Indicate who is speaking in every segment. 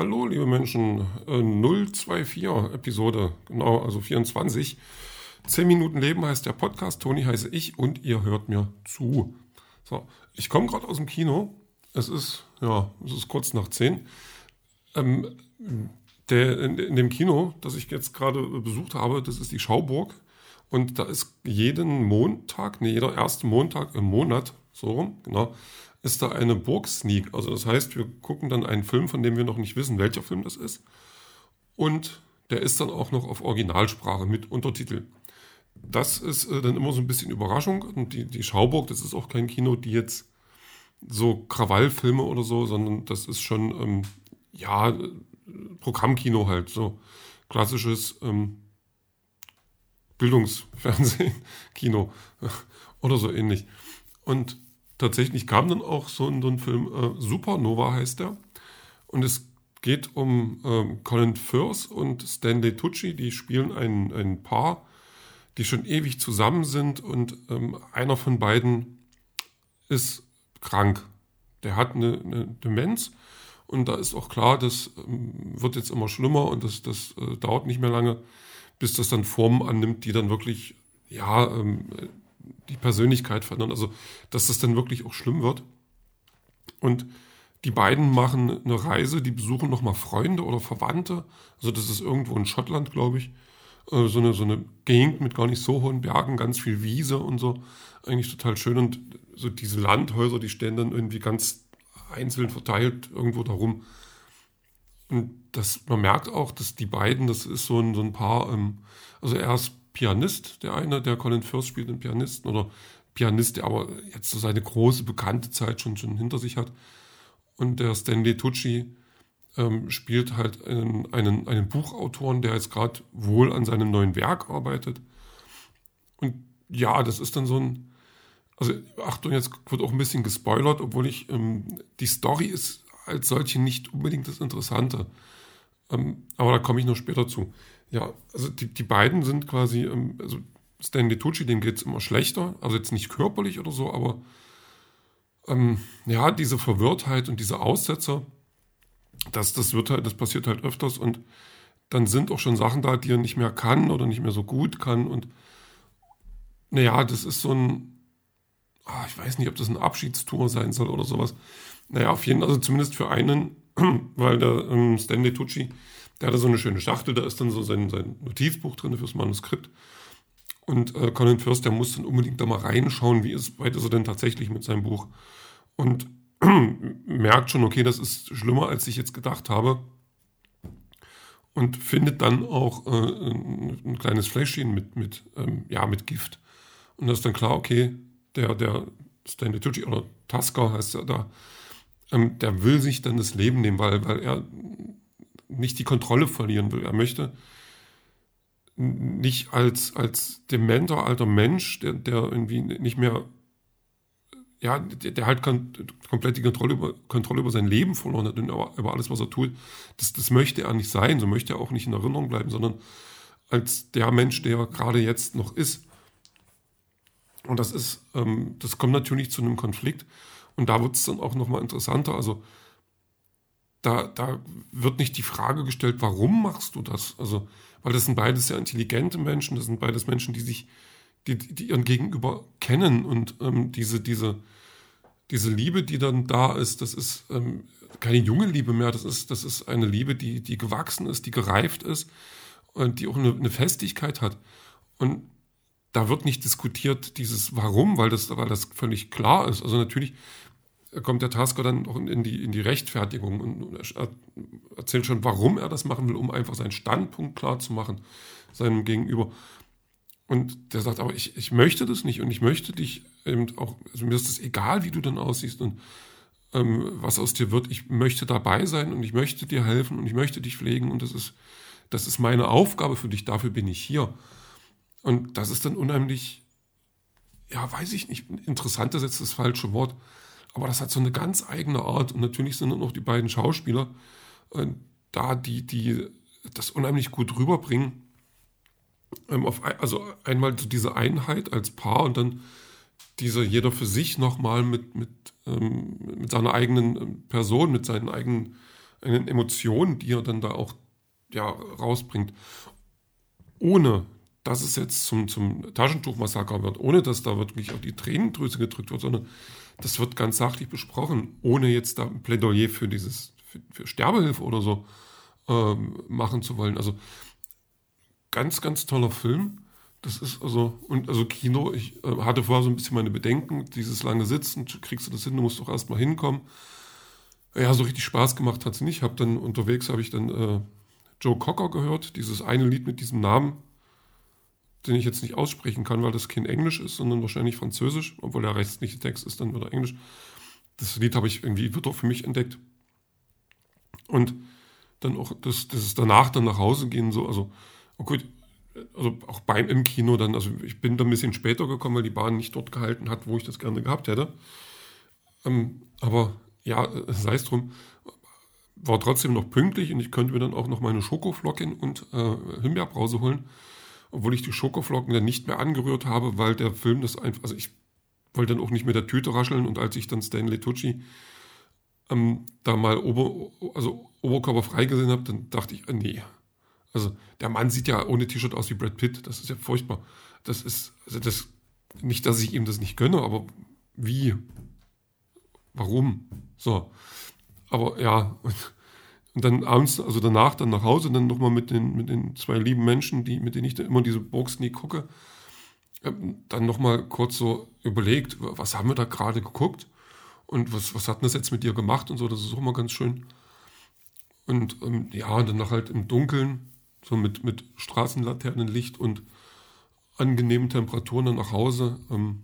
Speaker 1: Hallo, liebe Menschen, 024 äh, Episode, genau, also 24. 10 Minuten Leben heißt der Podcast, Toni heiße ich und ihr hört mir zu. So, ich komme gerade aus dem Kino. Es ist, ja, es ist kurz nach 10. Ähm, der, in, in, dem Kino, das ich jetzt gerade besucht habe, das ist die Schauburg. Und da ist jeden Montag, nee, jeder erste Montag im Monat, so rum, genau, ist da eine Burg-Sneak. Also das heißt, wir gucken dann einen Film, von dem wir noch nicht wissen, welcher Film das ist. Und der ist dann auch noch auf Originalsprache mit Untertitel. Das ist äh, dann immer so ein bisschen Überraschung. Und die, die Schauburg, das ist auch kein Kino, die jetzt so Krawallfilme oder so, sondern das ist schon, ähm, ja, Programmkino halt, so klassisches ähm, Bildungsfernsehen, Kino oder so ähnlich. Und tatsächlich kam dann auch so ein, so ein Film, äh, Supernova heißt der. Und es geht um ähm, Colin Firth und Stanley Tucci, die spielen ein, ein Paar, die schon ewig zusammen sind und ähm, einer von beiden ist krank. Der hat eine, eine Demenz und da ist auch klar, das ähm, wird jetzt immer schlimmer und das, das äh, dauert nicht mehr lange, bis das dann Formen annimmt, die dann wirklich, ja, ähm, die Persönlichkeit verändern. Also, dass das dann wirklich auch schlimm wird. Und die beiden machen eine Reise, die besuchen nochmal Freunde oder Verwandte. Also, das ist irgendwo in Schottland, glaube ich. Äh, so eine, so eine Gegend mit gar nicht so hohen Bergen, ganz viel Wiese und so. Eigentlich total schön. Und so diese Landhäuser, die stehen dann irgendwie ganz einzeln verteilt irgendwo darum. Und das, man merkt auch, dass die beiden, das ist so ein, so ein Paar, ähm, also er ist Pianist, der eine, der Colin Firth spielt, einen Pianisten oder Pianist, der aber jetzt so seine große bekannte Zeit schon, schon hinter sich hat. Und der Stanley Tucci ähm, spielt halt einen, einen, einen Buchautoren, der jetzt gerade wohl an seinem neuen Werk arbeitet. Und ja, das ist dann so ein, also Achtung, jetzt wird auch ein bisschen gespoilert, obwohl ich, ähm, die Story ist als solche nicht unbedingt das Interessante. Ähm, aber da komme ich noch später zu. Ja, also die, die beiden sind quasi, ähm, also Stanley Tucci, dem geht es immer schlechter, also jetzt nicht körperlich oder so, aber ähm, ja, diese Verwirrtheit und diese Aussetzer, das, das wird halt, das passiert halt öfters und dann sind auch schon Sachen da, die er nicht mehr kann oder nicht mehr so gut kann und naja, das ist so ein, oh, ich weiß nicht, ob das ein Abschiedstour sein soll oder sowas. Naja, auf jeden Fall, also zumindest für einen, weil der ähm, Stanley Tucci, der hatte so eine schöne Schachtel, da ist dann so sein, sein Notizbuch drin fürs Manuskript. Und äh, Colin First, der muss dann unbedingt da mal reinschauen, wie ist, weit ist er denn tatsächlich mit seinem Buch. Und merkt schon, okay, das ist schlimmer, als ich jetzt gedacht habe. Und findet dann auch äh, ein, ein, kleines Fläschchen mit, mit, ähm, ja, mit Gift. Und da ist dann klar, okay, der, der Stanley Tucci oder Tasker heißt er da, ähm, der will sich dann das Leben nehmen, weil, weil er nicht die Kontrolle verlieren will. Er möchte nicht als, als dementer alter Mensch, der, der irgendwie nicht mehr, ja, der, der halt komplett die Kontrolle über, Kontrolle über sein Leben verloren hat und über, über alles, was er tut. Das, das möchte er nicht sein, so möchte er auch nicht in Erinnerung bleiben, sondern als der Mensch, der gerade jetzt noch ist. Und das ist, ähm, das kommt natürlich zu einem Konflikt. Und da wird es dann auch nochmal interessanter. Also da, da wird nicht die Frage gestellt, warum machst du das? Also, weil das sind beides sehr intelligente Menschen, das sind beides Menschen, die sich, die, die ihren Gegenüber kennen und ähm, diese, diese, diese Liebe, die dann da ist, das ist ähm, keine junge Liebe mehr, das ist, das ist eine Liebe, die, die gewachsen ist, die gereift ist und die auch eine, eine Festigkeit hat. Und da wird nicht diskutiert dieses Warum, weil das, weil das völlig klar ist. Also natürlich kommt der Tasker dann auch in die, in die Rechtfertigung und erzählt schon, warum er das machen will, um einfach seinen Standpunkt klar zu machen, seinem Gegenüber. Und der sagt, aber ich, ich möchte das nicht und ich möchte dich eben auch, also mir ist es egal, wie du dann aussiehst und ähm, was aus dir wird. Ich möchte dabei sein und ich möchte dir helfen und ich möchte dich pflegen und das ist, das ist meine Aufgabe für dich, dafür bin ich hier. Und das ist dann unheimlich, ja, weiß ich nicht, interessant ist jetzt das falsche Wort, aber das hat so eine ganz eigene Art. Und natürlich sind dann noch die beiden Schauspieler äh, da, die, die das unheimlich gut rüberbringen. Ähm, auf, also einmal so diese Einheit als Paar und dann dieser jeder für sich nochmal mit, mit, ähm, mit seiner eigenen ähm, Person, mit seinen eigenen einen Emotionen, die er dann da auch ja, rausbringt, ohne dass es jetzt zum, zum Taschentuchmassaker wird, ohne dass da wirklich auf die Tränendrüse gedrückt wird, sondern das wird ganz sachlich besprochen, ohne jetzt da ein Plädoyer für dieses, für, für Sterbehilfe oder so ähm, machen zu wollen. Also ganz, ganz toller Film. Das ist also, und also Kino, ich äh, hatte vorher so ein bisschen meine Bedenken, dieses lange Sitzen, kriegst du das hin, du musst doch erstmal hinkommen. Ja, so richtig Spaß gemacht hat es nicht. Hab dann unterwegs habe ich dann äh, Joe Cocker gehört, dieses eine Lied mit diesem Namen, den ich jetzt nicht aussprechen kann, weil das kein Englisch ist, sondern wahrscheinlich Französisch, obwohl der restliche Text ist dann wieder Englisch. Das Lied habe ich irgendwie wieder für mich entdeckt. Und dann auch das, das danach dann nach Hause gehen, so, also, oh also auch beim im Kino dann, also ich bin da ein bisschen später gekommen, weil die Bahn nicht dort gehalten hat, wo ich das gerne gehabt hätte. Ähm, aber ja, sei es drum, war trotzdem noch pünktlich und ich könnte mir dann auch noch meine Schokoflocken und äh, Himbeerbrause holen, obwohl ich die Schokoflocken dann nicht mehr angerührt habe, weil der Film das einfach, also ich wollte dann auch nicht mit der Tüte rascheln und als ich dann Stanley Tucci ähm, da mal Ober, also Oberkörper frei gesehen habe, dann dachte ich, äh, nee. Also der Mann sieht ja ohne T-Shirt aus wie Brad Pitt, das ist ja furchtbar. Das ist, also das, nicht, dass ich ihm das nicht gönne, aber wie? Warum? So. Aber ja, und dann abends, also danach dann nach Hause, dann nochmal mit den, mit den zwei lieben Menschen, die, mit denen ich dann immer diese Boxknie gucke, ähm, dann nochmal kurz so überlegt, was haben wir da gerade geguckt und was, was hat das jetzt mit dir gemacht und so, das ist auch immer ganz schön. Und ähm, ja, dann noch halt im Dunkeln, so mit, mit Straßenlaternenlicht und angenehmen Temperaturen dann nach Hause. Ähm,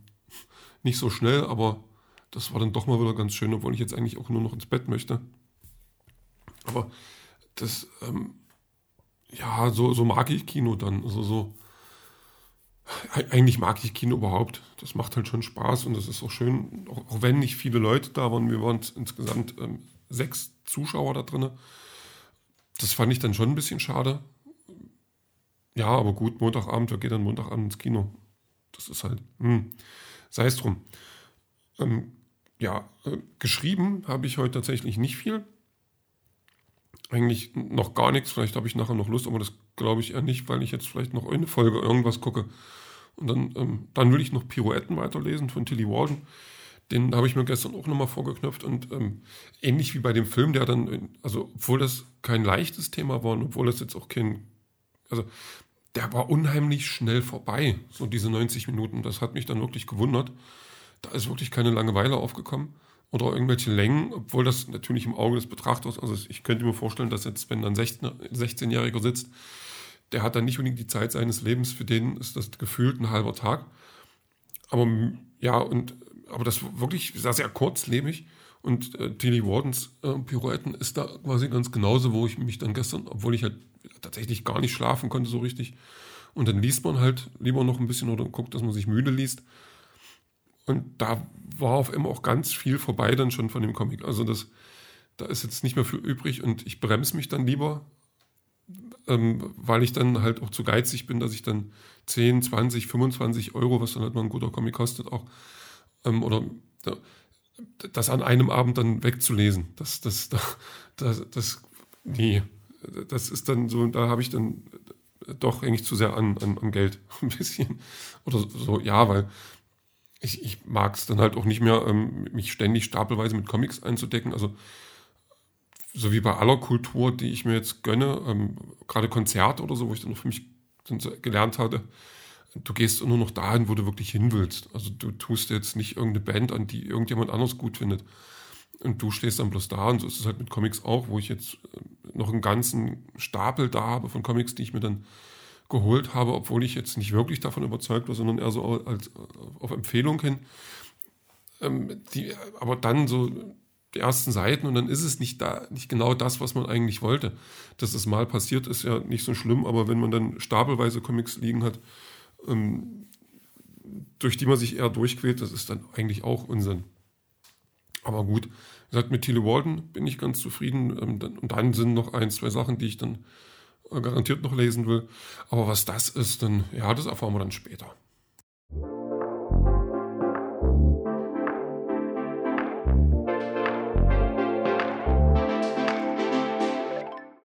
Speaker 1: nicht so schnell, aber das war dann doch mal wieder ganz schön, obwohl ich jetzt eigentlich auch nur noch ins Bett möchte. Aber das, ähm, ja, so, so mag ich Kino dann. Also so, eigentlich mag ich Kino überhaupt. Das macht halt schon Spaß und das ist auch schön, auch, auch wenn nicht viele Leute da waren. Wir waren insgesamt ähm, sechs Zuschauer da drin. Das fand ich dann schon ein bisschen schade. Ja, aber gut, Montagabend, wer geht dann Montagabend ins Kino? Das ist halt, hm, sei es drum. Ähm, ja, äh, geschrieben habe ich heute tatsächlich nicht viel. Eigentlich noch gar nichts. Vielleicht habe ich nachher noch Lust, aber das glaube ich eher nicht, weil ich jetzt vielleicht noch eine Folge irgendwas gucke. Und dann, ähm, dann will ich noch Pirouetten weiterlesen von Tilly Walden. Den habe ich mir gestern auch nochmal vorgeknöpft und ähm, ähnlich wie bei dem Film, der dann, also obwohl das kein leichtes Thema war und obwohl das jetzt auch kein, also der war unheimlich schnell vorbei, so diese 90 Minuten. Das hat mich dann wirklich gewundert. Da ist wirklich keine Langeweile aufgekommen oder irgendwelche Längen, obwohl das natürlich im Auge des Betrachters, also ich könnte mir vorstellen, dass jetzt, wenn dann 16-Jähriger sitzt, der hat dann nicht unbedingt die Zeit seines Lebens, für den ist das gefühlt ein halber Tag. Aber ja, und aber das wirklich sehr, sehr kurzlebig. Und äh, Tilly Wardens äh, Pirouetten ist da quasi ganz genauso, wo ich mich dann gestern, obwohl ich halt tatsächlich gar nicht schlafen konnte so richtig. Und dann liest man halt lieber noch ein bisschen oder guckt, dass man sich müde liest. Und da war auf einmal auch ganz viel vorbei dann schon von dem Comic. Also das, da ist jetzt nicht mehr viel übrig und ich bremse mich dann lieber, ähm, weil ich dann halt auch zu geizig bin, dass ich dann 10, 20, 25 Euro, was dann halt mal ein guter Comic kostet, auch ähm, oder ja, das an einem Abend dann wegzulesen. Das, das, das, das, nee, das ist dann so, da habe ich dann doch eigentlich zu sehr an, an, an Geld ein bisschen. Oder so, ja, weil ich, ich mag es dann halt auch nicht mehr, ähm, mich ständig stapelweise mit Comics einzudecken. Also so wie bei aller Kultur, die ich mir jetzt gönne, ähm, gerade Konzerte oder so, wo ich dann für mich dann gelernt hatte, du gehst nur noch dahin, wo du wirklich hin willst. Also du tust jetzt nicht irgendeine Band an, die irgendjemand anderes gut findet. Und du stehst dann bloß da und so ist es halt mit Comics auch, wo ich jetzt äh, noch einen ganzen Stapel da habe von Comics, die ich mir dann geholt habe, obwohl ich jetzt nicht wirklich davon überzeugt war, sondern eher so als, auf Empfehlung hin. Ähm, die, aber dann so die ersten Seiten und dann ist es nicht da, nicht genau das, was man eigentlich wollte. Dass das mal passiert, ist ja nicht so schlimm, aber wenn man dann stapelweise Comics liegen hat, ähm, durch die man sich eher durchquält, das ist dann eigentlich auch Unsinn. Aber gut, wie gesagt, mit Thiele Walden bin ich ganz zufrieden. Ähm, und dann sind noch ein, zwei Sachen, die ich dann garantiert noch lesen will. Aber was das ist, dann, ja, das erfahren wir dann später.